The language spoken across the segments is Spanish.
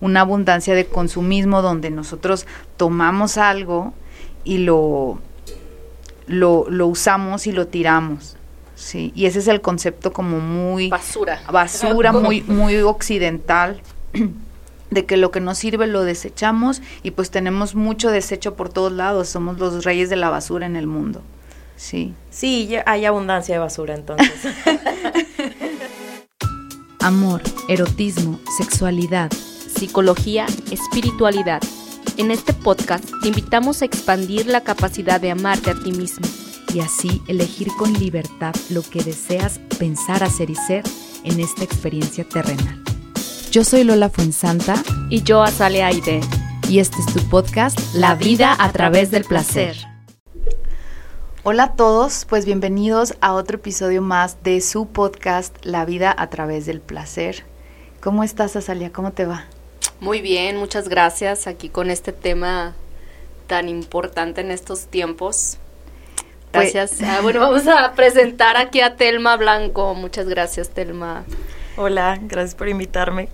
Una abundancia de consumismo donde nosotros tomamos algo y lo, lo, lo usamos y lo tiramos. Sí, y ese es el concepto como muy basura. Basura muy muy occidental de que lo que nos sirve lo desechamos y pues tenemos mucho desecho por todos lados, somos los reyes de la basura en el mundo. Sí. Sí, hay abundancia de basura entonces. Amor, erotismo, sexualidad, psicología, espiritualidad. En este podcast te invitamos a expandir la capacidad de amarte a ti mismo y así elegir con libertad lo que deseas pensar, hacer y ser en esta experiencia terrenal. Yo soy Lola Fuensanta y yo Azale Aide y este es tu podcast La vida a través del placer. Hola a todos, pues bienvenidos a otro episodio más de su podcast La vida a través del placer. ¿Cómo estás, Azalia? ¿Cómo te va? Muy bien, muchas gracias aquí con este tema tan importante en estos tiempos. Pues gracias. Ah, bueno, vamos a presentar aquí a Telma Blanco. Muchas gracias, Telma. Hola, gracias por invitarme.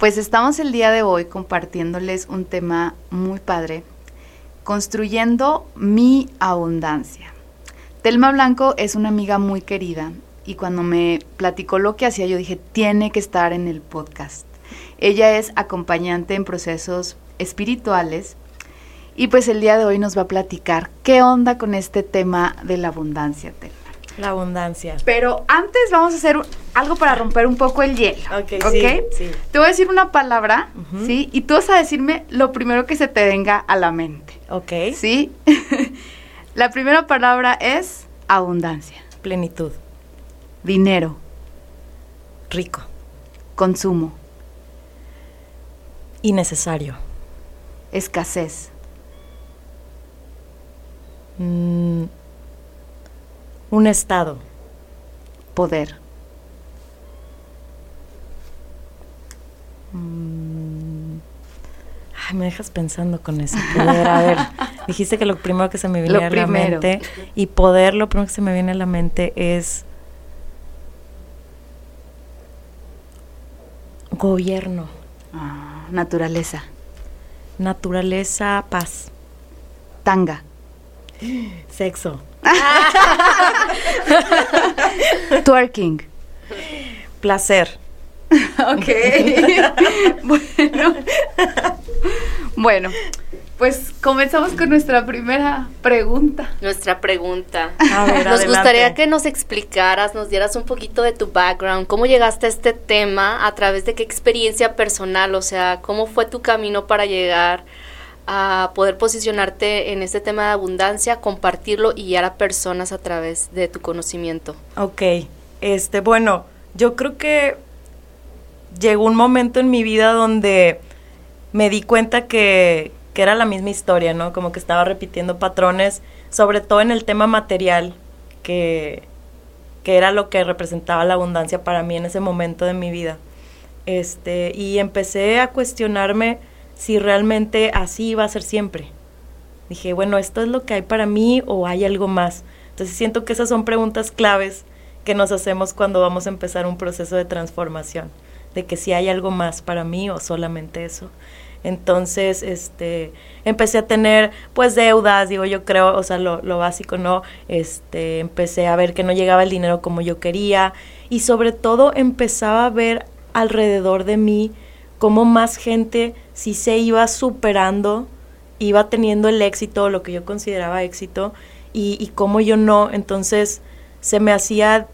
Pues estamos el día de hoy compartiéndoles un tema muy padre, construyendo mi abundancia. Telma Blanco es una amiga muy querida y cuando me platicó lo que hacía yo dije, tiene que estar en el podcast. Ella es acompañante en procesos espirituales y pues el día de hoy nos va a platicar qué onda con este tema de la abundancia, Telma. La abundancia. Pero antes vamos a hacer algo para romper un poco el hielo. Ok, ¿okay? Sí, Te voy a decir una palabra, ¿sí? Y tú vas a decirme lo primero que se te venga a la mente. Ok. ¿Sí? La primera palabra es abundancia. Plenitud. Dinero. Rico. Consumo. Innecesario. Escasez. Mm, un estado. Poder. Mm, ay, me dejas pensando con eso. Poder, a ver, dijiste que lo primero que se me viene a la mente y poder, lo primero que se me viene a la mente es gobierno. Ah, naturaleza. Naturaleza, paz. Tanga. Sexo. Twerking. Placer. ok. bueno. bueno, pues comenzamos con nuestra primera pregunta. Nuestra pregunta. A ver, nos gustaría que nos explicaras, nos dieras un poquito de tu background, cómo llegaste a este tema, a través de qué experiencia personal, o sea, cómo fue tu camino para llegar a poder posicionarte en este tema de abundancia, compartirlo y guiar a personas a través de tu conocimiento. Ok, este, bueno, yo creo que llegó un momento en mi vida donde me di cuenta que, que era la misma historia, ¿no? Como que estaba repitiendo patrones, sobre todo en el tema material, que, que era lo que representaba la abundancia para mí en ese momento de mi vida. Este, y empecé a cuestionarme si realmente así iba a ser siempre. Dije, bueno, ¿esto es lo que hay para mí o hay algo más? Entonces siento que esas son preguntas claves que nos hacemos cuando vamos a empezar un proceso de transformación, de que si hay algo más para mí o solamente eso. Entonces, este, empecé a tener, pues, deudas, digo, yo creo, o sea, lo, lo básico, ¿no? Este, empecé a ver que no llegaba el dinero como yo quería y sobre todo empezaba a ver alrededor de mí cómo más gente sí se iba superando, iba teniendo el éxito, lo que yo consideraba éxito, y, y cómo yo no. Entonces se me hacía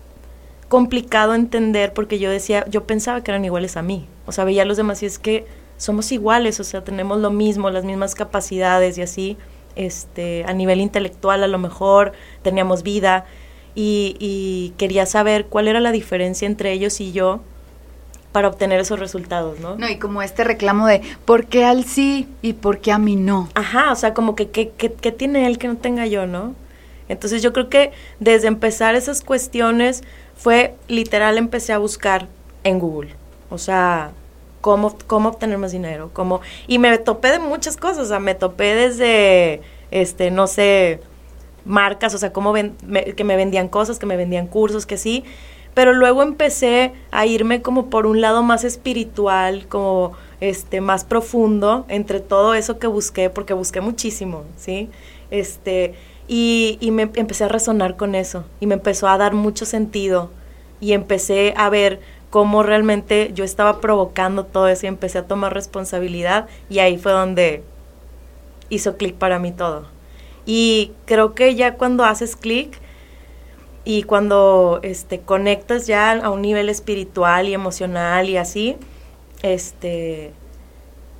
complicado entender porque yo decía, yo pensaba que eran iguales a mí. O sea, veía a los demás y es que somos iguales, o sea, tenemos lo mismo, las mismas capacidades y así. Este, a nivel intelectual a lo mejor teníamos vida y, y quería saber cuál era la diferencia entre ellos y yo para obtener esos resultados, ¿no? No, y como este reclamo de ¿por qué al sí y por qué a mí no? Ajá, o sea, como que ¿qué, tiene él que no tenga yo, no? Entonces yo creo que desde empezar esas cuestiones fue literal empecé a buscar en Google, o sea, cómo, cómo obtener más dinero, cómo, y me topé de muchas cosas, o sea, me topé desde, este, no sé, marcas, o sea, cómo ven, que me vendían cosas, que me vendían cursos, que sí, pero luego empecé a irme como por un lado más espiritual, como este más profundo entre todo eso que busqué, porque busqué muchísimo, ¿sí? Este, y, y me empecé a resonar con eso y me empezó a dar mucho sentido y empecé a ver cómo realmente yo estaba provocando todo eso y empecé a tomar responsabilidad y ahí fue donde hizo clic para mí todo. Y creo que ya cuando haces clic y cuando este, conectas ya a un nivel espiritual y emocional y así, este,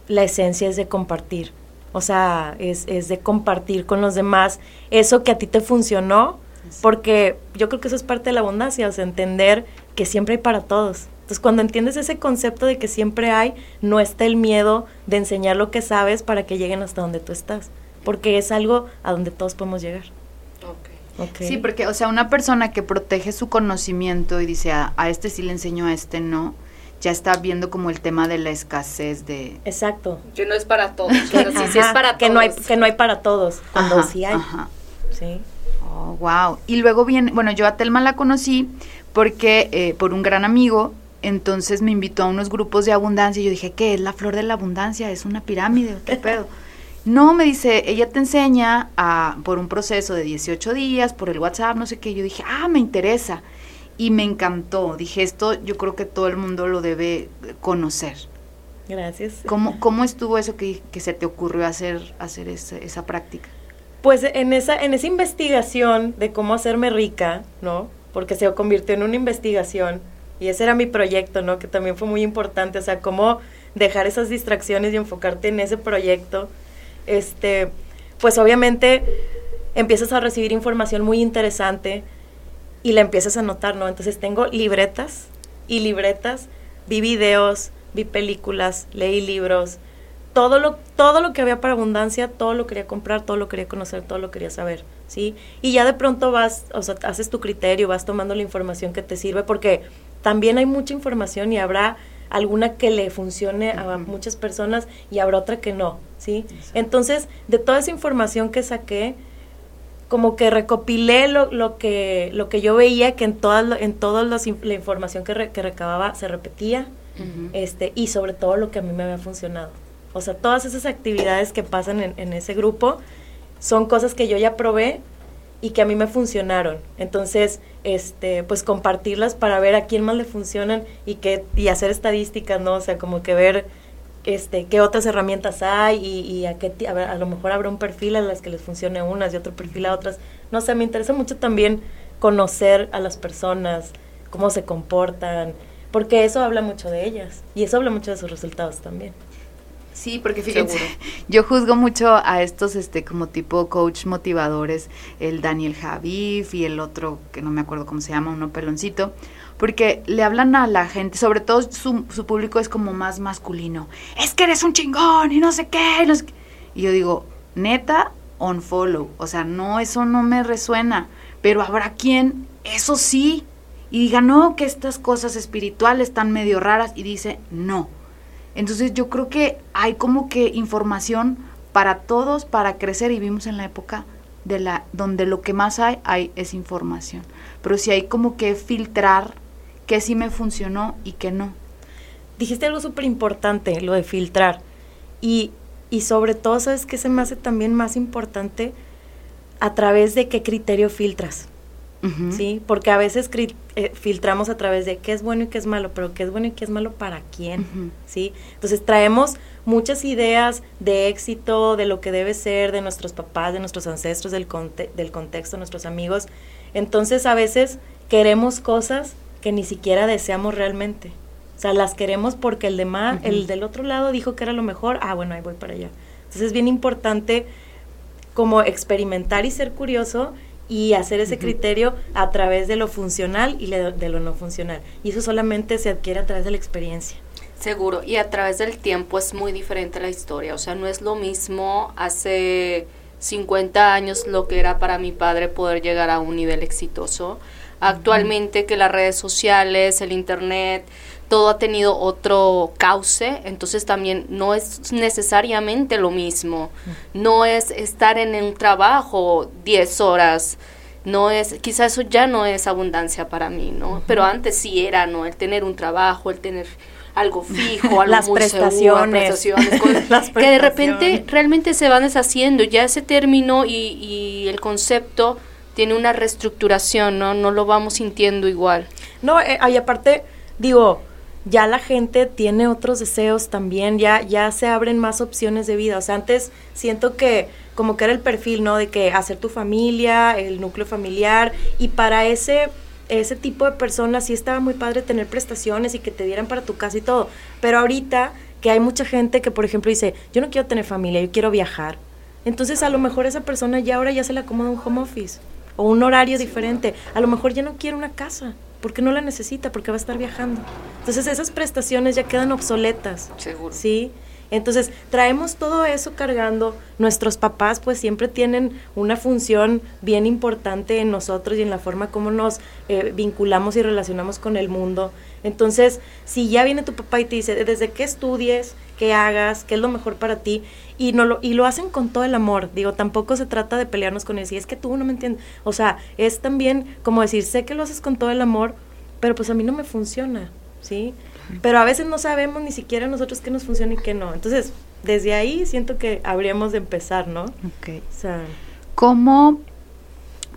la esencia es de compartir. O sea, es, es de compartir con los demás eso que a ti te funcionó, porque yo creo que eso es parte de la abundancia, o sea, entender que siempre hay para todos. Entonces, cuando entiendes ese concepto de que siempre hay, no está el miedo de enseñar lo que sabes para que lleguen hasta donde tú estás porque es algo a donde todos podemos llegar. Okay. Sí, porque, o sea, una persona que protege su conocimiento y dice, a, este sí le enseño, a este no, ya está viendo como el tema de la escasez de... Exacto. Que no es para todos, pero sí, sí es para que No hay, que no hay para todos, cuando sí hay. Ajá. Sí. Oh, wow. Y luego viene, bueno, yo a Telma la conocí porque, eh, por un gran amigo, entonces me invitó a unos grupos de abundancia y yo dije, ¿qué es la flor de la abundancia? ¿Es una pirámide? ¿Qué pedo? No, me dice, ella te enseña a, por un proceso de 18 días, por el WhatsApp, no sé qué. Yo dije, ah, me interesa. Y me encantó. Dije, esto yo creo que todo el mundo lo debe conocer. Gracias. ¿Cómo, cómo estuvo eso que, que se te ocurrió hacer, hacer esa, esa práctica? Pues en esa, en esa investigación de cómo hacerme rica, ¿no? Porque se convirtió en una investigación y ese era mi proyecto, ¿no? Que también fue muy importante, o sea, cómo dejar esas distracciones y enfocarte en ese proyecto este, pues obviamente empiezas a recibir información muy interesante y la empiezas a notar, ¿no? Entonces tengo libretas y libretas, vi videos, vi películas, leí libros, todo lo, todo lo que había para abundancia, todo lo quería comprar, todo lo quería conocer, todo lo quería saber, ¿sí? Y ya de pronto vas, o sea, haces tu criterio, vas tomando la información que te sirve, porque también hay mucha información y habrá alguna que le funcione a muchas personas y habrá otra que no, ¿sí? Entonces, de toda esa información que saqué, como que recopilé lo, lo, que, lo que yo veía que en todas en toda la información que, que, recababa se repetía este y sobre todo lo que a mí me había funcionado. O sea, todas esas actividades que pasan en, en ese grupo son cosas que yo ya probé y que a mí me funcionaron. Entonces, este, pues compartirlas para ver a quién más le funcionan y que y hacer estadísticas, ¿no? O sea, como que ver este qué otras herramientas hay y, y a qué a, a lo mejor habrá un perfil a las que les funcione unas y otro perfil a otras. No sé, me interesa mucho también conocer a las personas, cómo se comportan, porque eso habla mucho de ellas y eso habla mucho de sus resultados también. Sí, porque fíjense, yo juzgo mucho a estos este como tipo coach motivadores, el Daniel Javif y el otro que no me acuerdo cómo se llama, uno peloncito, porque le hablan a la gente, sobre todo su, su público es como más masculino. Es que eres un chingón y no sé qué, Y yo digo, neta, on follow, o sea, no, eso no me resuena, pero habrá quien, eso sí, y diga, no, que estas cosas espirituales están medio raras, y dice, no entonces yo creo que hay como que información para todos para crecer y vivimos en la época de la donde lo que más hay hay es información. Pero si hay como que filtrar qué sí me funcionó y qué no. Dijiste algo súper importante, lo de filtrar. Y, y sobre todo, ¿sabes qué se me hace también más importante? A través de qué criterio filtras. ¿Sí? Porque a veces eh, filtramos a través de qué es bueno y qué es malo, pero qué es bueno y qué es malo para quién, ¿sí? Entonces traemos muchas ideas de éxito, de lo que debe ser, de nuestros papás, de nuestros ancestros, del, del contexto, de nuestros amigos. Entonces a veces queremos cosas que ni siquiera deseamos realmente. O sea, las queremos porque el, demás, el del otro lado dijo que era lo mejor, ah, bueno, ahí voy para allá. Entonces es bien importante como experimentar y ser curioso y hacer ese criterio a través de lo funcional y de lo no funcional. Y eso solamente se adquiere a través de la experiencia. Seguro, y a través del tiempo es muy diferente la historia, o sea, no es lo mismo hace 50 años lo que era para mi padre poder llegar a un nivel exitoso. Actualmente que las redes sociales, el internet, todo ha tenido otro cauce, entonces también no es necesariamente lo mismo. No es estar en un trabajo 10 horas, no es, quizás eso ya no es abundancia para mí, ¿no? Pero antes sí era, ¿no? El tener un trabajo, el tener algo fijo, algo las muy prestaciones, seguro, prestaciones, que de repente realmente se van deshaciendo, ya ese término y, y el concepto tiene una reestructuración, ¿no? No lo vamos sintiendo igual. No, eh, y aparte, digo, ya la gente tiene otros deseos también, ya, ya se abren más opciones de vida. O sea, antes siento que como que era el perfil, ¿no? De que hacer tu familia, el núcleo familiar, y para ese, ese tipo de personas sí estaba muy padre tener prestaciones y que te dieran para tu casa y todo. Pero ahorita que hay mucha gente que, por ejemplo, dice, yo no quiero tener familia, yo quiero viajar. Entonces a lo mejor esa persona ya ahora ya se le acomoda un home office o un horario diferente. A lo mejor ya no quiere una casa porque no la necesita, porque va a estar viajando. Entonces esas prestaciones ya quedan obsoletas. Seguro. ¿Sí? Entonces traemos todo eso cargando. Nuestros papás pues siempre tienen una función bien importante en nosotros y en la forma como nos eh, vinculamos y relacionamos con el mundo. Entonces, si ya viene tu papá y te dice, desde qué estudies, qué hagas, qué es lo mejor para ti, y, no lo, y lo hacen con todo el amor, digo, tampoco se trata de pelearnos con él, si es que tú no me entiendes, o sea, es también como decir, sé que lo haces con todo el amor, pero pues a mí no me funciona, ¿sí? Pero a veces no sabemos ni siquiera nosotros qué nos funciona y qué no. Entonces, desde ahí siento que habríamos de empezar, ¿no? Ok. O sea, ¿Cómo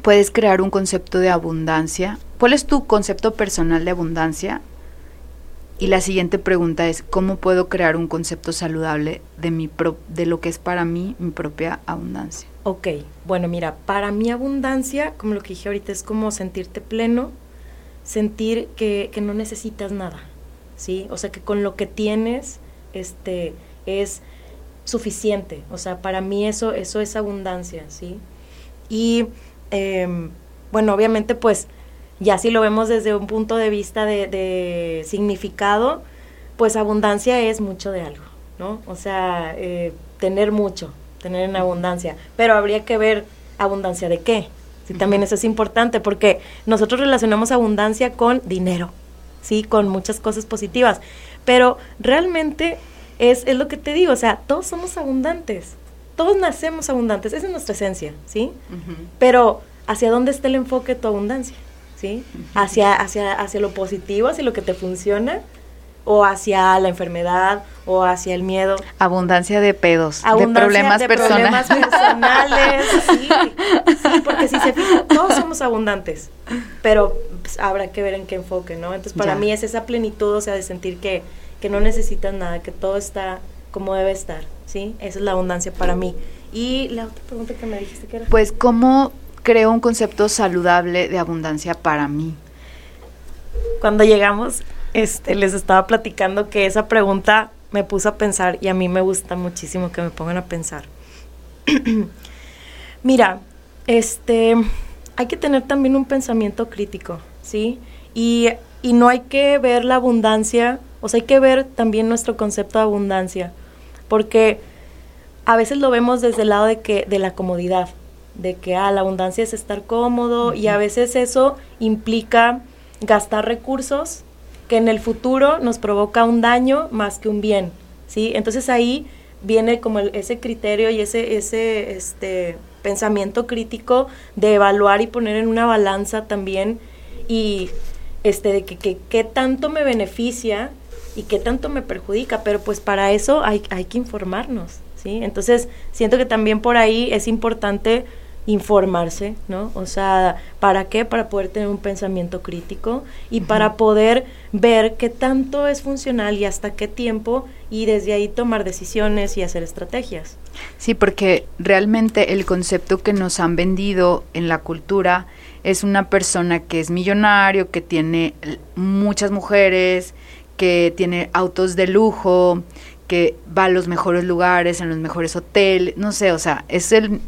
puedes crear un concepto de abundancia? ¿Cuál es tu concepto personal de abundancia? Y la siguiente pregunta es, ¿cómo puedo crear un concepto saludable de, mi de lo que es para mí mi propia abundancia? Ok, bueno, mira, para mi abundancia, como lo que dije ahorita, es como sentirte pleno, sentir que, que no necesitas nada, ¿sí? O sea, que con lo que tienes este, es suficiente. O sea, para mí eso, eso es abundancia, ¿sí? Y, em, bueno, obviamente, pues ya si lo vemos desde un punto de vista de, significado, pues abundancia es mucho de algo, ¿no? O sea, eh, tener mucho, tener en abundancia, pero habría que ver abundancia de qué. Sí, también eso es importante porque nosotros relacionamos abundancia con dinero, sí, con muchas cosas positivas, pero realmente es, es lo que te digo, o sea, todos somos abundantes, todos nacemos abundantes, esa es nuestra esencia, ¿sí? Pero ¿hacia dónde está el enfoque de tu abundancia? ¿Sí? Hacia, hacia, hacia lo positivo, hacia lo que te funciona, o hacia la enfermedad, o hacia el miedo. Abundancia de pedos, de problemas, personales. personales. sí, sí, porque si se fijan, todos somos abundantes, pero pues, habrá que ver en qué enfoque, ¿no? Entonces, para mí es esa plenitud, o sea, de sentir que, que no necesitas nada, que todo está como debe estar, ¿sí? Esa es la abundancia para mí. Y la otra pregunta que me dijiste que era... Pues, ¿cómo creo un concepto saludable de abundancia para mí? Cuando llegamos, este, les estaba platicando que esa pregunta me puso a pensar y a mí me gusta muchísimo que me pongan a pensar. Mira, este, hay que tener también un pensamiento crítico, ¿sí? Y, y no hay que ver la abundancia, o sea, hay que ver también nuestro concepto de abundancia, porque a veces lo vemos desde el lado de que de la comodidad, de que ah, la abundancia es estar cómodo y a veces eso implica gastar recursos que en el futuro nos provoca un daño más que un bien, ¿sí? Entonces ahí viene como ese criterio y ese, ese este, pensamiento crítico de evaluar y poner en una balanza también y este, de que, qué tanto me beneficia y qué tanto me perjudica, pero pues para eso hay, hay que informarnos, ¿sí? Entonces siento que también por ahí es importante informarse, ¿no? O sea, ¿para qué? Para poder tener un pensamiento crítico y para poder ver qué tanto es funcional y hasta qué tiempo y desde ahí tomar decisiones y hacer estrategias. Sí, porque realmente el concepto que nos han vendido en la cultura es una persona que es millonario, que tiene muchas mujeres, que tiene autos de lujo, que va a los mejores lugares, en los mejores hoteles, no sé, o sea, es el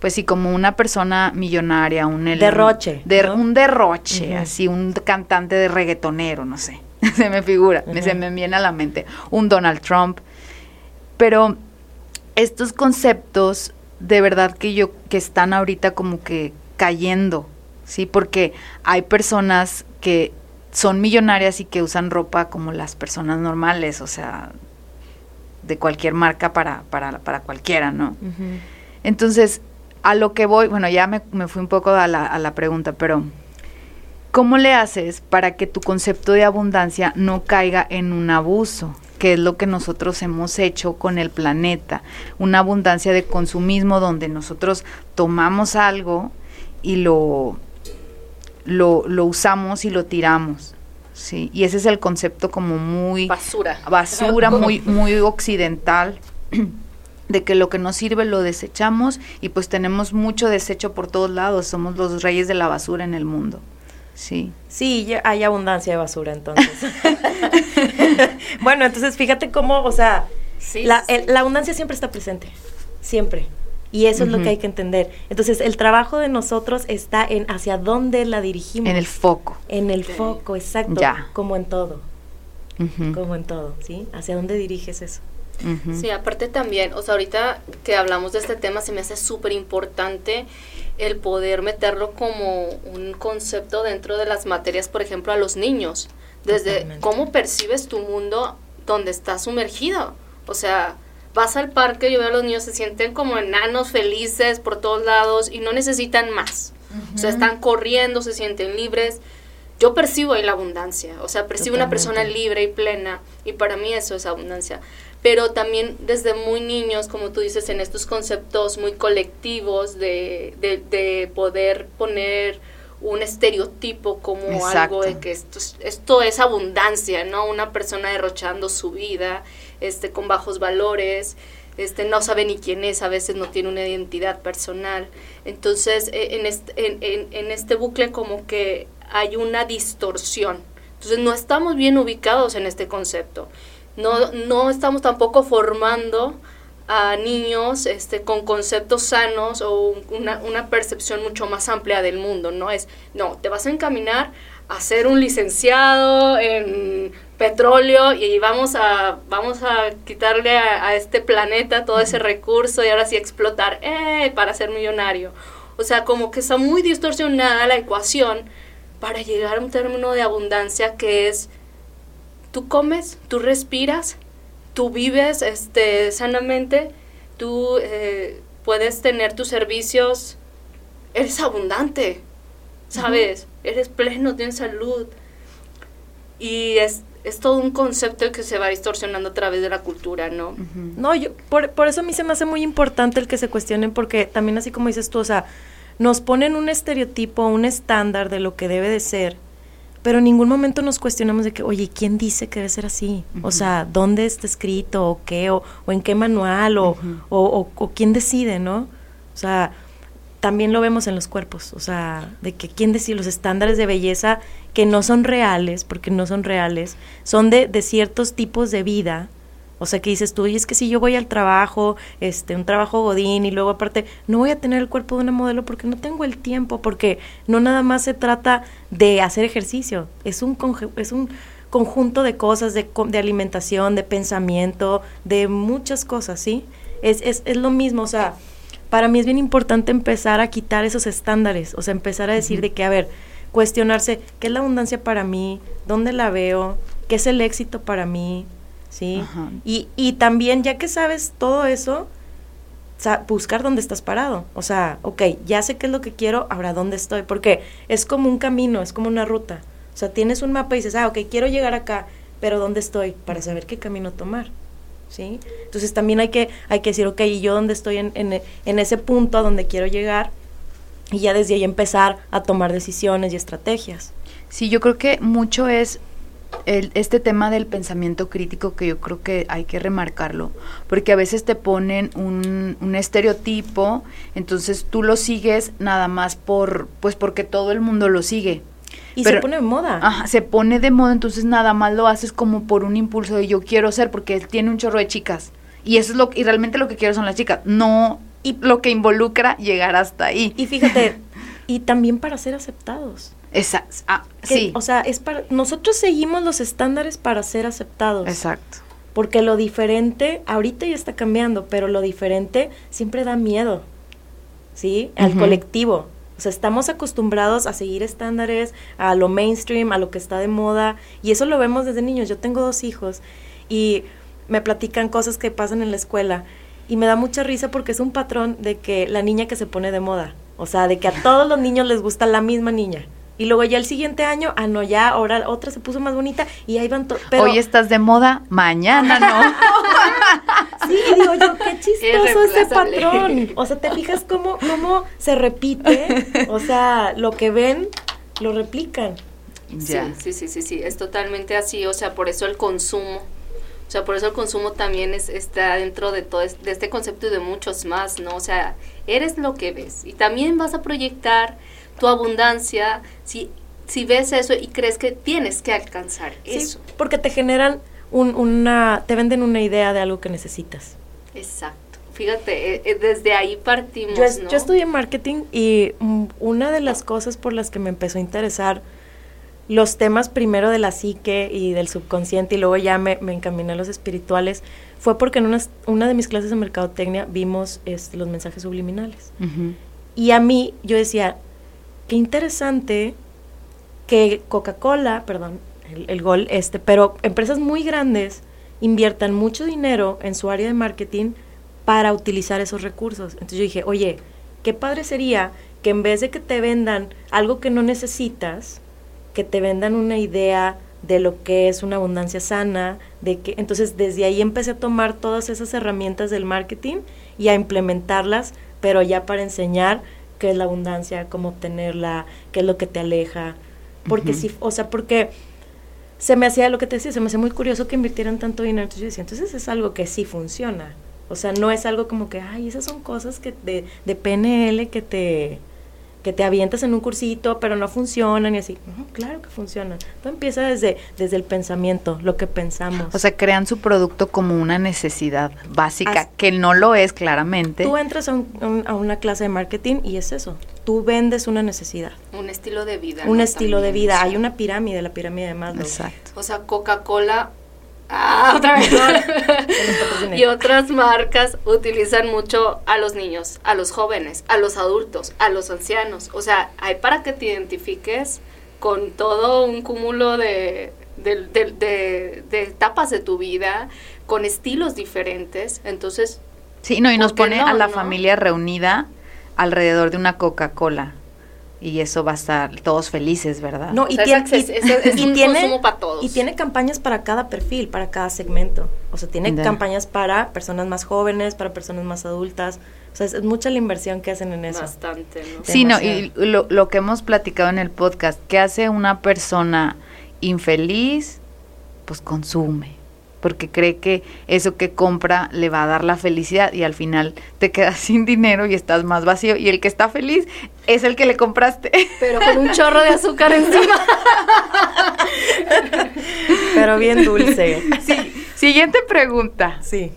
pues sí, como una persona millonaria, un derroche. Un derroche, así, un cantante de reggaetonero, no sé, se me figura, se me viene a la mente, un Donald Trump. Pero estos conceptos, de verdad que yo, que están ahorita como que cayendo, ¿sí? Porque hay personas que son millonarias y que usan ropa como las personas normales, o sea, de cualquier marca para, para, para cualquiera, ¿no? Entonces, a lo que voy, bueno, ya me, me fui un poco a la, a la pregunta, pero ¿cómo le haces para que tu concepto de abundancia no caiga en un abuso? que es lo que nosotros hemos hecho con el planeta, una abundancia de consumismo donde nosotros tomamos algo y lo, lo, lo usamos y lo tiramos. Sí, y ese es el concepto como muy basura, basura muy muy occidental de que lo que nos sirve lo desechamos y pues tenemos mucho desecho por todos lados, somos los reyes de la basura en el mundo. Sí. Sí, hay abundancia de basura entonces. bueno, entonces fíjate cómo, o sea, la, la, abundancia siempre está presente, siempre. Y eso es lo que hay que entender. Entonces, el trabajo de nosotros está en hacia dónde la dirigimos. En el foco. En el foco, exacto. Ya. Como en todo. Como en todo, ¿sí? ¿Hacia dónde diriges eso? Sí, aparte también, o sea, ahorita que hablamos de este tema se me hace súper importante el poder meterlo como un concepto dentro de las materias, por ejemplo, a los niños, desde cómo percibes tu mundo donde estás sumergido. O sea, vas al parque, yo veo a los niños se sienten como enanos felices por todos lados y no necesitan más. O sea, están corriendo, se sienten libres. Yo percibo ahí la abundancia, o sea, percibo una persona libre y plena y para mí eso es abundancia pero también desde muy niños, como tú dices, en estos conceptos muy colectivos de, de, poder poner un estereotipo como algo de que esto, esto es abundancia, ¿no? Una persona derrochando su vida, este, con bajos valores, este, no sabe ni quién es, a veces no tiene una identidad personal. Entonces, e, en este, en, en, en este bucle como que hay una distorsión. Entonces, no estamos bien ubicados en este concepto no, no estamos tampoco formando a niños este, con conceptos sanos o una, una, percepción mucho más amplia del mundo, ¿no? Es, no, te vas a encaminar a ser un licenciado en petróleo y vamos a, vamos a quitarle a, este planeta todo ese recurso y ahora sí explotar eh, para ser millonario. O sea, como que está muy distorsionada la ecuación para llegar a un término de abundancia que es tú comes, tú respiras, tú vives este, sanamente, tú eh, puedes tener tus servicios, eres abundante, ¿sabes? Eres pleno, tienes salud. Y es, es todo un concepto que se va distorsionando a través de la cultura, ¿no? No, yo, por, por eso a mí se me hace muy importante el que se cuestionen, porque también así como dices tú, o sea, nos ponen un estereotipo, un estándar de lo que debe de ser, pero en ningún momento nos cuestionamos de que, oye, ¿quién dice que debe ser así? O sea, ¿dónde está escrito? ¿O qué? ¿O, en qué manual? O, o, o, quién decide, no? O sea, también lo vemos en los cuerpos, o sea, de que quién decide los estándares de belleza que no son reales, porque no son reales, son de, de ciertos tipos de vida o sea, que dices tú, y es que si yo voy al trabajo, este, un trabajo godín y luego aparte no voy a tener el cuerpo de una modelo porque no tengo el tiempo, porque no nada más se trata de hacer ejercicio, es un es un conjunto de cosas, de, de alimentación, de pensamiento, de muchas cosas, ¿sí? Es, es, es lo mismo, o sea, para mí es bien importante empezar a quitar esos estándares, o sea, empezar a decir de que, a ver, cuestionarse, ¿qué es la abundancia para mí? ¿Dónde la veo? ¿Qué es el éxito para mí? ¿Sí? Y, y también, ya que sabes todo eso, buscar dónde estás parado. O sea, ok, ya sé qué es lo que quiero, ahora dónde estoy. Porque es como un camino, es como una ruta. O sea, tienes un mapa y dices, ah, ok, quiero llegar acá, pero ¿dónde estoy? Para saber qué camino tomar. ¿Sí? Entonces también hay que, hay que decir, ok, ¿y yo dónde estoy en, en, en ese punto a donde quiero llegar? Y ya desde ahí empezar a tomar decisiones y estrategias. Sí, yo creo que mucho es el, este tema del pensamiento crítico que yo creo que hay que remarcarlo, porque a veces te ponen un, un, estereotipo, entonces tú lo sigues nada más por, pues porque todo el mundo lo sigue. Y se pone de moda. Ajá, se pone de moda, entonces nada más lo haces como por un impulso de yo quiero ser, porque él tiene un chorro de chicas. Y eso es lo y realmente lo que quiero son las chicas, no y lo que involucra llegar hasta ahí. Y fíjate, y también para ser aceptados. Exacto. Ah, sí. O sea, es para nosotros seguimos los estándares para ser aceptados. Exacto. Porque lo diferente ahorita ya está cambiando, pero lo diferente siempre da miedo. ¿Sí? Al colectivo. O sea, estamos acostumbrados a seguir estándares, a lo mainstream, a lo que está de moda, y eso lo vemos desde niños. Yo tengo dos hijos y me platican cosas que pasan en la escuela y me da mucha risa porque es un patrón de que la niña que se pone de moda, o sea, de que a todos los niños les gusta la misma niña. Y luego ya el siguiente año, ah, no, ya ahora otra se puso más bonita y ahí van todos. Hoy estás de moda, mañana no. sí, digo yo, qué chistoso ese patrón. O sea, te fijas cómo, cómo se repite. O sea, lo que ven, lo replican. Sí, sí, sí, sí, sí, es totalmente así. O sea, por eso el consumo o sea, por eso el consumo también es, está dentro de todo de este concepto y de muchos más, ¿no? O sea, eres lo que ves y también vas a proyectar tu abundancia si, si ves eso y crees que tienes que alcanzar eso. Porque te generan un, una, te venden una idea de algo que necesitas. Exacto. Fíjate, eh, eh, desde ahí partimos. Yo, yo estudié marketing y mm, una de las cosas por las que me empezó a interesar los temas primero de la psique y del subconsciente y luego ya me, encaminé a los espirituales, fue porque en una, una de mis clases de mercadotecnia vimos este, los mensajes subliminales. Y a mí yo decía, qué interesante que Coca-Cola, perdón, el, el, gol este, pero empresas muy grandes inviertan mucho dinero en su área de marketing para utilizar esos recursos. Entonces yo dije, oye, qué padre sería que en vez de que te vendan algo que no necesitas, que te vendan una idea de lo que es una abundancia sana, de que entonces desde ahí empecé a tomar todas esas herramientas del marketing y a implementarlas, pero ya para enseñar qué es la abundancia, cómo obtenerla, qué es lo que te aleja, porque sí, o sea, porque se me hacía lo que te decía, se me hacía muy curioso que invirtieran tanto dinero, entonces yo decía, entonces es algo que sí funciona. O sea, no es algo como que, ay, esas son cosas que de, de PNL que te que te avientas en un cursito, pero no funcionan y así. claro que funcionan. Todo empieza desde, desde el pensamiento, lo que pensamos. O sea, crean su producto como una necesidad básica, que no lo es claramente. Tú entras a, a, una clase de marketing y es eso. Tú vendes una necesidad. Un estilo de vida. Un estilo de vida. Hay una pirámide, la pirámide de Maslow. Exacto. O sea, Coca-Cola Ah, otra vez. y otras marcas utilizan mucho a los niños, a los jóvenes, a los adultos, a los ancianos. O sea, hay para que te identifiques con todo un cúmulo de, de, etapas de tu vida, con estilos diferentes. Entonces... Sí, no, y nos pone a la familia reunida alrededor de una Coca-Cola y eso va a estar todos felices, ¿verdad? No, y, tiene, tiene, para todos. Y tiene campañas para cada perfil, para cada segmento. O sea, tiene campañas para personas más jóvenes, para personas más adultas. O sea, es, mucha la inversión que hacen en eso. Bastante, ¿no? Sí, no, y lo, lo que hemos platicado en el podcast, ¿qué hace una persona infeliz? Pues consume porque cree que eso que compra le va a dar la felicidad y al final te quedas sin dinero y estás más vacío y el que está feliz es el que le compraste. Pero con un chorro de azúcar encima. Pero bien dulce. Sí. Siguiente pregunta. Sí.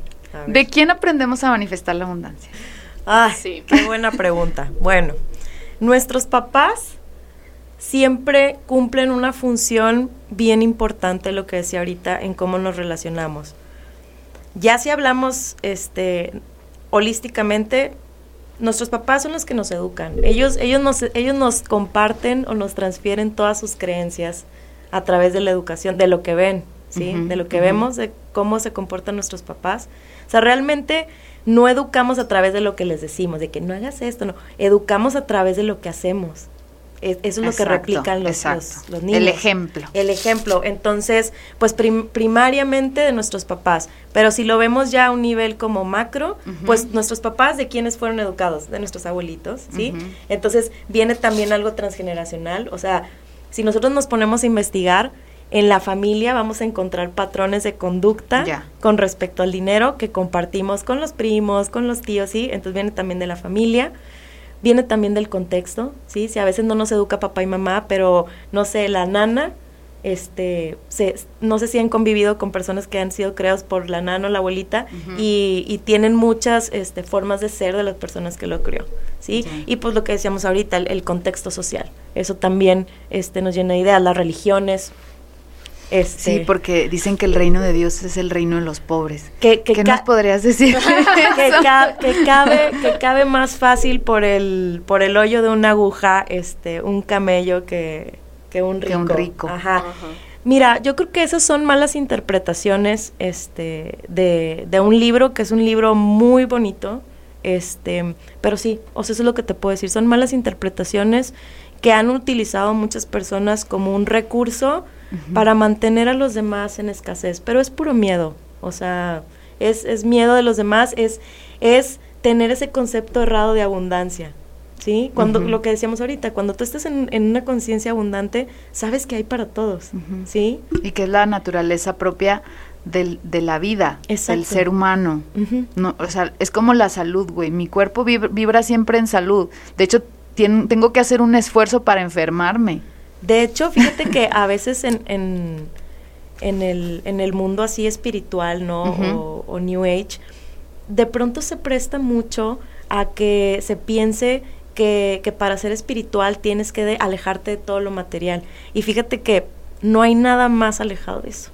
¿De quién aprendemos a manifestar la abundancia? Ah, sí. Qué buena pregunta. Bueno, nuestros papás siempre cumplen una función bien importante, lo que decía ahorita, en cómo nos relacionamos. Ya si hablamos este, holísticamente, nuestros papás son los que nos educan. Ellos, ellos, nos, ellos nos comparten o nos transfieren todas sus creencias a través de la educación, de lo que ven, ¿sí? de lo que vemos, de cómo se comportan nuestros papás. O sea, realmente no educamos a través de lo que les decimos, de que no hagas esto, no. Educamos a través de lo que hacemos eso es lo que replican los, los, niños. El ejemplo. El ejemplo. Entonces, pues primariamente de nuestros papás. Pero si lo vemos ya a un nivel como macro, pues nuestros papás de quienes fueron educados, de nuestros abuelitos, ¿sí? Entonces viene también algo transgeneracional. O sea, si nosotros nos ponemos a investigar, en la familia vamos a encontrar patrones de conducta con respecto al dinero que compartimos con los primos, con los tíos, ¿sí? Entonces viene también de la familia viene también del contexto, ¿sí? Si a veces no nos educa papá y mamá, pero no sé, la nana, este, se, no sé si han convivido con personas que han sido creados por la nana o la abuelita y, y, tienen muchas este, formas de ser de las personas que lo crió, ¿sí? Y pues lo que decíamos ahorita, el, contexto social, eso también este, nos llena de ideas, las religiones, Este, sí, porque dicen que el reino de Dios es el reino de los pobres. ¿Qué nos podrías decir? que, cabe, que cabe más fácil por el, por el hoyo de una aguja este, un camello que, que un rico. Que un rico. Ajá. Mira, yo creo que esas son malas interpretaciones este, de, de un libro que es un libro muy bonito, este, pero sí, o sea, eso es lo que te puedo decir, son malas interpretaciones que han utilizado muchas personas como un recurso para mantener a los demás en escasez, pero es puro miedo, o sea, es, es miedo de los demás, es, es tener ese concepto errado de abundancia. ¿Sí? Cuando lo que decíamos ahorita, cuando tú estás en, una conciencia abundante, sabes que hay para todos, ¿sí? Y que es la naturaleza propia del, de la vida, del ser humano. no, o sea, es como la salud, güey. Mi cuerpo vibra, siempre en salud. De hecho, tengo que hacer un esfuerzo para enfermarme. De hecho, fíjate que a veces en, en, en, el, en el mundo así espiritual, ¿no? o, New Age, de pronto se presta mucho a que se piense que, que, para ser espiritual tienes que alejarte de todo lo material. Y fíjate que no hay nada más alejado de eso.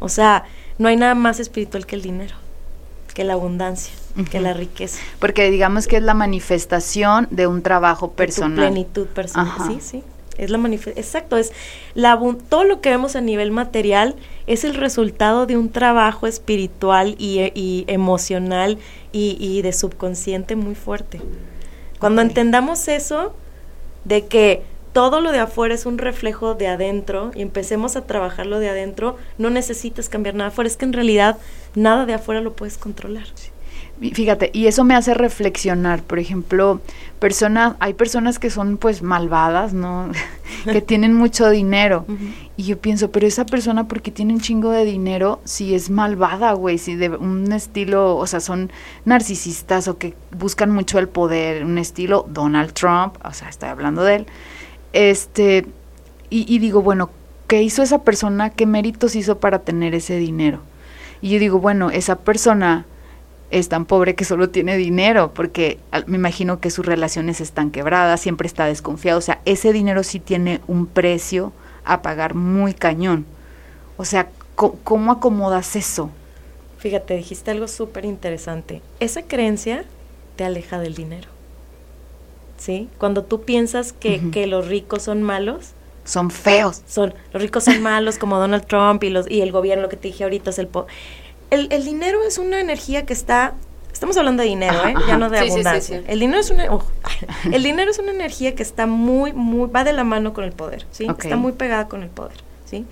O sea, no hay nada más espiritual que el dinero, que la abundancia, que la riqueza. Porque digamos que es la manifestación de un trabajo personal. plenitud personal, sí, sí. Es la exacto, es la todo lo que vemos a nivel material es el resultado de un trabajo espiritual y, emocional y, y, de subconsciente muy fuerte. Cuando entendamos eso, de que todo lo de afuera es un reflejo de adentro y empecemos a trabajarlo de adentro, no necesitas cambiar nada afuera, es que en realidad nada de afuera lo puedes controlar. Fíjate, y eso me hace reflexionar, por ejemplo, personas, hay personas que son pues malvadas, ¿no? que tienen mucho dinero. Y yo pienso, pero esa persona porque tiene un chingo de dinero, si es malvada, güey, si de un estilo, o sea, son narcisistas o que buscan mucho el poder, un estilo Donald Trump, o sea, estoy hablando de él este, y, digo, bueno, ¿qué hizo esa persona? ¿Qué méritos hizo para tener ese dinero? Y yo digo, bueno, esa persona es tan pobre que solo tiene dinero, porque me imagino que sus relaciones están quebradas, siempre está desconfiado, o sea, ese dinero sí tiene un precio a pagar muy cañón. O sea, ¿cómo, acomodas eso? Fíjate, dijiste algo súper interesante. Esa creencia te aleja del dinero. ¿sí? Cuando tú piensas que, que los ricos son malos, son feos. Son, los ricos son malos como Donald Trump y, los, y el gobierno, lo que te dije ahorita es el, el... El dinero es una energía que está... Estamos hablando de dinero, ¿eh? Ya no de abundancia. el dinero es una... el dinero es una energía que está muy, muy... Va de la mano con el poder, ¿sí? Está muy pegada con el poder, ¿sí?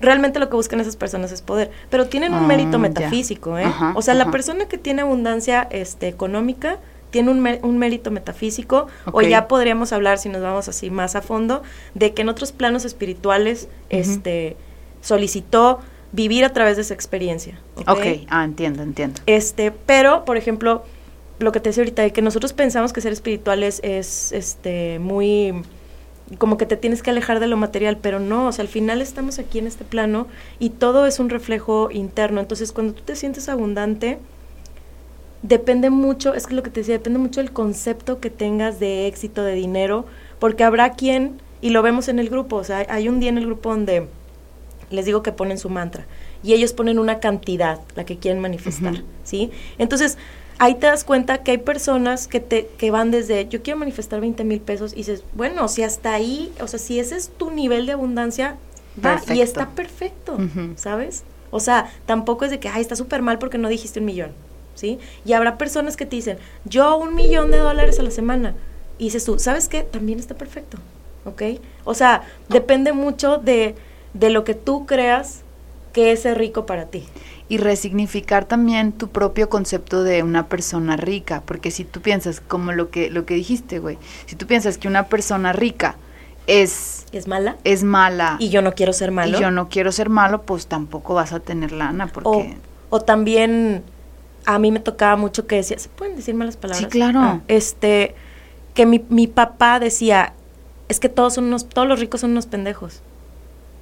Realmente lo que buscan esas personas es poder, pero tienen un mérito ah, metafísico, ¿eh? o sea, la persona que tiene abundancia este, económica tiene un, un mérito metafísico o ya podríamos hablar si nos vamos así más a fondo de que en otros planos espirituales este solicitó vivir a través de esa experiencia. ok, ah, entiendo, entiendo. Este, pero, por ejemplo, lo que te decía ahorita, de que nosotros pensamos que ser espirituales es este muy como que te tienes que alejar de lo material, pero no, o sea, al final estamos aquí en este plano y todo es un reflejo interno. Entonces, cuando tú te sientes abundante, depende mucho, es que lo que te decía, depende mucho del concepto que tengas de éxito, de dinero, porque habrá quien, y lo vemos en el grupo, o sea, hay un día en el grupo donde les digo que ponen su mantra y ellos ponen una cantidad, la que quieren manifestar, ¿sí? Entonces, ahí te das cuenta que hay personas que te que van desde yo quiero manifestar 20 mil pesos y dices, bueno, si hasta ahí, o sea, si ese es tu nivel de abundancia, va y está perfecto, ¿sabes? O sea, tampoco es de que, ay, está súper mal porque no dijiste un millón. ¿sí? Y habrá personas que te dicen, yo un millón de dólares a la semana. Y dices tú, ¿sabes qué? También está perfecto, ¿ok? O sea, depende mucho de, de lo que tú creas que es ser rico para ti. Y resignificar también tu propio concepto de una persona rica, porque si tú piensas, como lo que, lo que dijiste, güey, si tú piensas que una persona rica es... ¿Es mala? Es mala. Y yo no quiero ser malo. Y yo no quiero ser malo, pues tampoco vas a tener lana, porque... O, o también a mí me tocaba mucho que decía, ¿se pueden decir malas palabras? Sí, claro. Ah, este, que mi, mi papá decía, es que todos son unos, todos los ricos son unos pendejos.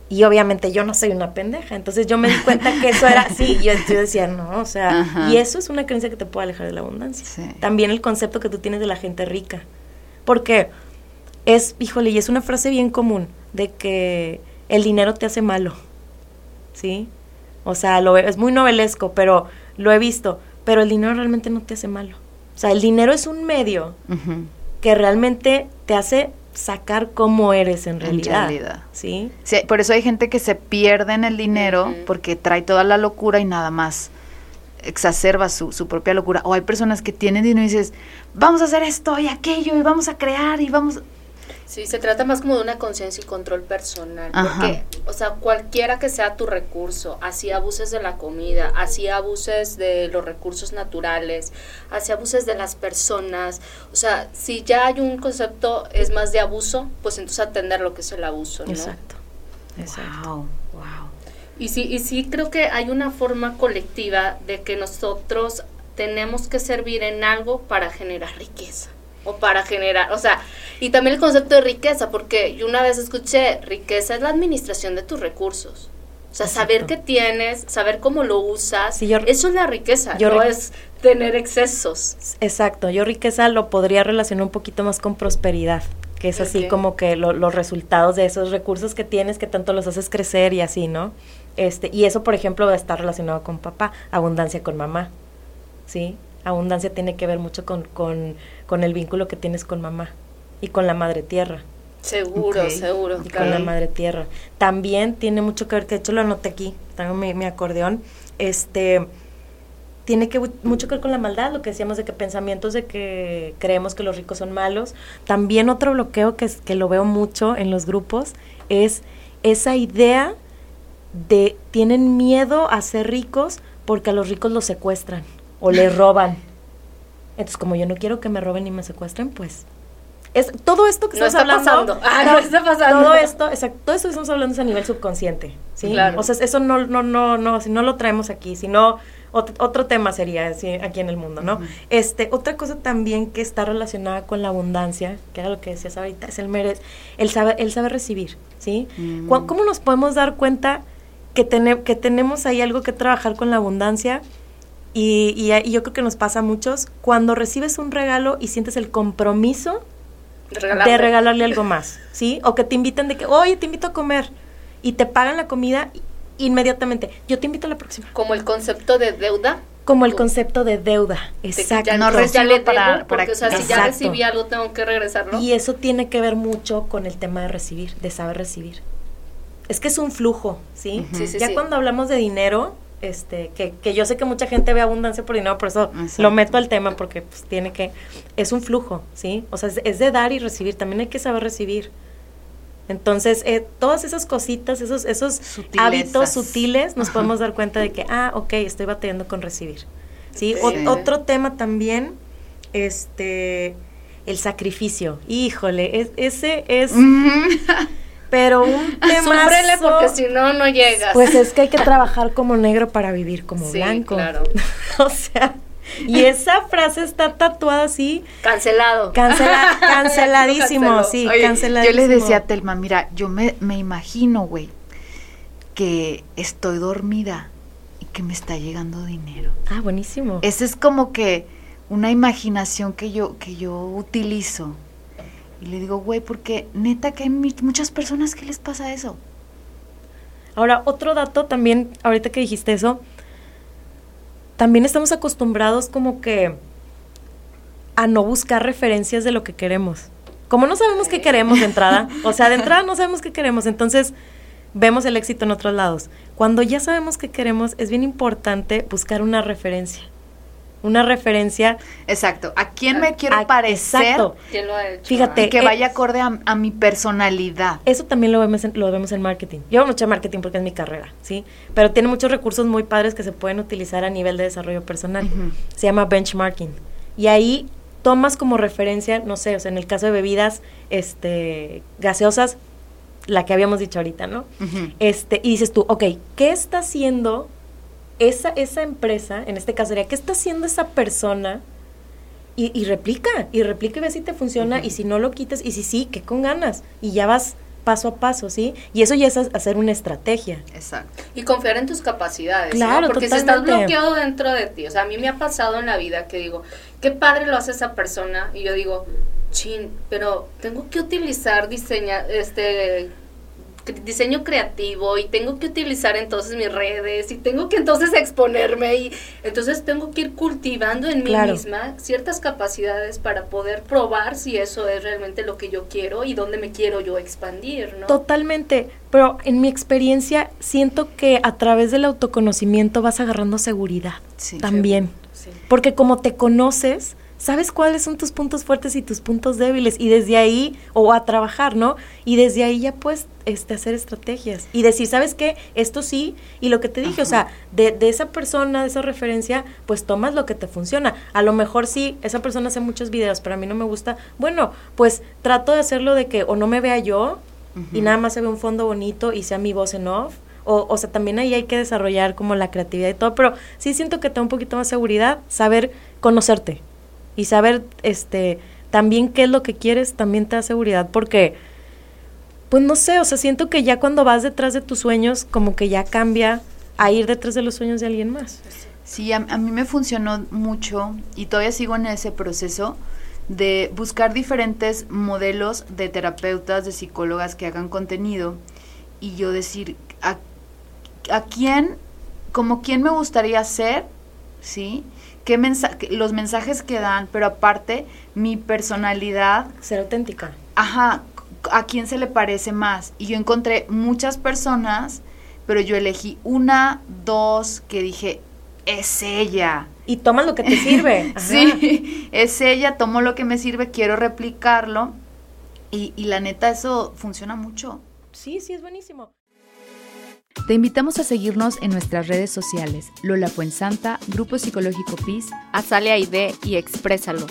Y obviamente yo no soy una pendeja. Entonces yo me di cuenta que eso era así. Yo, yo decía, no, o sea, y eso es una creencia que te puede alejar de la abundancia. También el concepto que tú tienes de la gente rica. Porque es, híjole, y es una frase bien común de que el dinero te hace malo. ¿sí? O sea, lo, es muy novelesco, pero lo he visto. Pero el dinero realmente no te hace malo. O sea, el dinero es un medio que realmente te hace sacar cómo eres en realidad. ¿sí? Por eso hay gente que se pierde en el dinero porque trae toda la locura y nada más exacerba su, su, propia locura. O hay personas que tienen dinero y dices, vamos a hacer esto y aquello y vamos a crear y vamos... Sí, se trata más como de una conciencia y control personal. Porque, o sea, cualquiera que sea tu recurso, así abuses de la comida, así abuses de los recursos naturales, así abuses de las personas. O sea, si ya hay un concepto, es más de abuso, pues entonces atender lo que es el abuso, ¿no? Exacto. Exacto. Wow, wow. Y sí, y sí creo que hay una forma colectiva de que nosotros tenemos que servir en algo para generar riqueza o para generar, o sea, y también el concepto de riqueza, porque yo una vez escuché, riqueza es la administración de tus recursos. O sea, saber qué tienes, saber cómo lo usas, eso es la riqueza, no es tener excesos. Exacto, yo riqueza lo podría relacionar un poquito más con prosperidad, que es así como que los resultados de esos recursos que tienes, que tanto los haces crecer y así, ¿no? Este, y eso, por ejemplo, está relacionado con papá, abundancia con mamá, ¿sí? Abundancia tiene que ver mucho con, con, con el vínculo que tienes con mamá y con la madre tierra. Seguro, seguro. Y con la madre tierra. También tiene mucho que ver, de hecho lo anoté aquí, tengo mi, mi acordeón, este tiene que mucho que ver con la maldad, lo que decíamos de que pensamientos de que creemos que los ricos son malos. También otro bloqueo que, que lo veo mucho en los grupos es esa idea de tienen miedo a ser ricos porque a los ricos los secuestran o les roban. Entonces, como yo no quiero que me roben ni me secuestren, pues es todo esto que no estamos hablando. Pasando. Ah, no, está pasando. Todo esto, exacto, todo esto que estamos hablando es a nivel subconsciente, ¿sí? Claro. O sea, eso no no no no si no lo traemos aquí, sino otro, tema sería aquí en el mundo, ¿no? Este, otra cosa también que está relacionada con la abundancia, que era lo que decías ahorita, es el merez, el saber el saber recibir, ¿sí? Mm. ¿Cómo nos podemos dar cuenta que, que tenemos ahí algo que trabajar con la abundancia. Y, y, yo creo que nos pasa a muchos cuando recibes un regalo y sientes el compromiso de, regalarle algo más, ¿sí? O que te invitan de que, oye, te invito a comer y te pagan la comida inmediatamente. Yo te invito a la próxima. Como el concepto de deuda. Como el concepto de deuda, exacto. Ya no recibo para, porque, o sea, si ya recibí algo tengo que regresarlo. Y eso tiene que ver mucho con el tema de recibir, de saber recibir es que es un flujo, ¿sí? ya cuando hablamos de dinero, este, que, que, yo sé que mucha gente ve abundancia por dinero, por eso lo meto al tema, porque pues tiene que, es un flujo, ¿sí? O sea, es, de dar y recibir, también hay que saber recibir. Entonces, eh, todas esas cositas, esos, esos hábitos sutiles, nos podemos dar cuenta de que, ah, ok, estoy batallando con recibir. ¿sí? otro tema también, este, el sacrificio. Híjole, es, ese es... pero un tema porque si no no llegas. Pues es que hay que trabajar como negro para vivir como sí, blanco. Claro. o sea, y esa frase está tatuada así. Cancelado. Cancela, canceladísimo, sí, canceladísimo. Yo les decía a Telma, mira, yo me, me imagino, güey, que estoy dormida y que me está llegando dinero. Ah, buenísimo. Esa es como que una imaginación que yo, que yo utilizo y le digo, güey, porque neta que hay muchas personas que les pasa eso. Ahora, otro dato también, ahorita que dijiste eso, también estamos acostumbrados como que a no buscar referencias de lo que queremos. Como no sabemos qué queremos de entrada, o sea, de entrada no sabemos qué queremos, entonces vemos el éxito en otros lados. Cuando ya sabemos qué queremos, es bien importante buscar una referencia una referencia. Exacto. ¿A quién me quiero parecer? Exacto. ¿Quién lo ha hecho? Fíjate. Que vaya acorde a, mi personalidad. Eso también lo vemos, en, lo vemos en marketing. Yo hago mucho marketing porque es mi carrera, ¿sí? Pero tiene muchos recursos muy padres que se pueden utilizar a nivel de desarrollo personal. Se llama benchmarking. Y ahí tomas como referencia, no sé, o sea, en el caso de bebidas este, gaseosas, la que habíamos dicho ahorita, ¿no? este, y dices tú, ok, ¿qué está haciendo esa, esa empresa, en este caso sería, ¿qué está haciendo esa persona? Y, replica, y replica y ve si te funciona, y si no lo quitas, y si sí, que con ganas, y ya vas paso a paso, ¿sí? Y eso ya es hacer una estrategia. Exacto. Y confiar en tus capacidades, claro, Porque si estás bloqueado dentro de ti, o sea, a mí me ha pasado en la vida que digo, qué padre lo hace esa persona, y yo digo, chin, pero tengo que utilizar diseña, este diseño creativo y tengo que utilizar entonces mis redes y tengo que entonces exponerme y entonces tengo que ir cultivando en mí misma ciertas capacidades para poder probar si eso es realmente lo que yo quiero y dónde me quiero yo expandir, ¿no? Totalmente, pero en mi experiencia siento que a través del autoconocimiento vas agarrando seguridad también. Porque como te conoces, sabes cuáles son tus puntos fuertes y tus puntos débiles y desde ahí, o a trabajar, ¿no? Y desde ahí ya puedes este, hacer estrategias y decir, ¿sabes qué? Esto sí, y lo que te dije, o sea, de, de, esa persona, de esa referencia, pues tomas lo que te funciona. A lo mejor sí, esa persona hace muchos videos, pero a mí no me gusta. Bueno, pues trato de hacerlo de que o no me vea yo y nada más se ve un fondo bonito y sea mi voz en off. O, o sea, también ahí hay que desarrollar como la creatividad y todo, pero sí siento que te da un poquito más seguridad saber conocerte y saber este también qué es lo que quieres también te da seguridad porque pues no sé, o sea, siento que ya cuando vas detrás de tus sueños como que ya cambia a ir detrás de los sueños de alguien más. Sí, a, mí me funcionó mucho y todavía sigo en ese proceso de buscar diferentes modelos de terapeutas, de psicólogas que hagan contenido y yo decir a, a quién, como quién me gustaría ser, ¿sí? Qué los mensajes que dan, pero aparte mi personalidad. Ser auténtica. Ajá, a quién se le parece más. Y yo encontré muchas personas, pero yo elegí una, dos, que dije, es ella. Y toma lo que te sirve. sí, es ella, tomo lo que me sirve, quiero replicarlo. Y, y la neta, eso funciona mucho. Sí, sí, es buenísimo. Te invitamos a seguirnos en nuestras redes sociales, Lola Fuensanta, Grupo Psicológico PIS, Azalea ID y Exprésalo.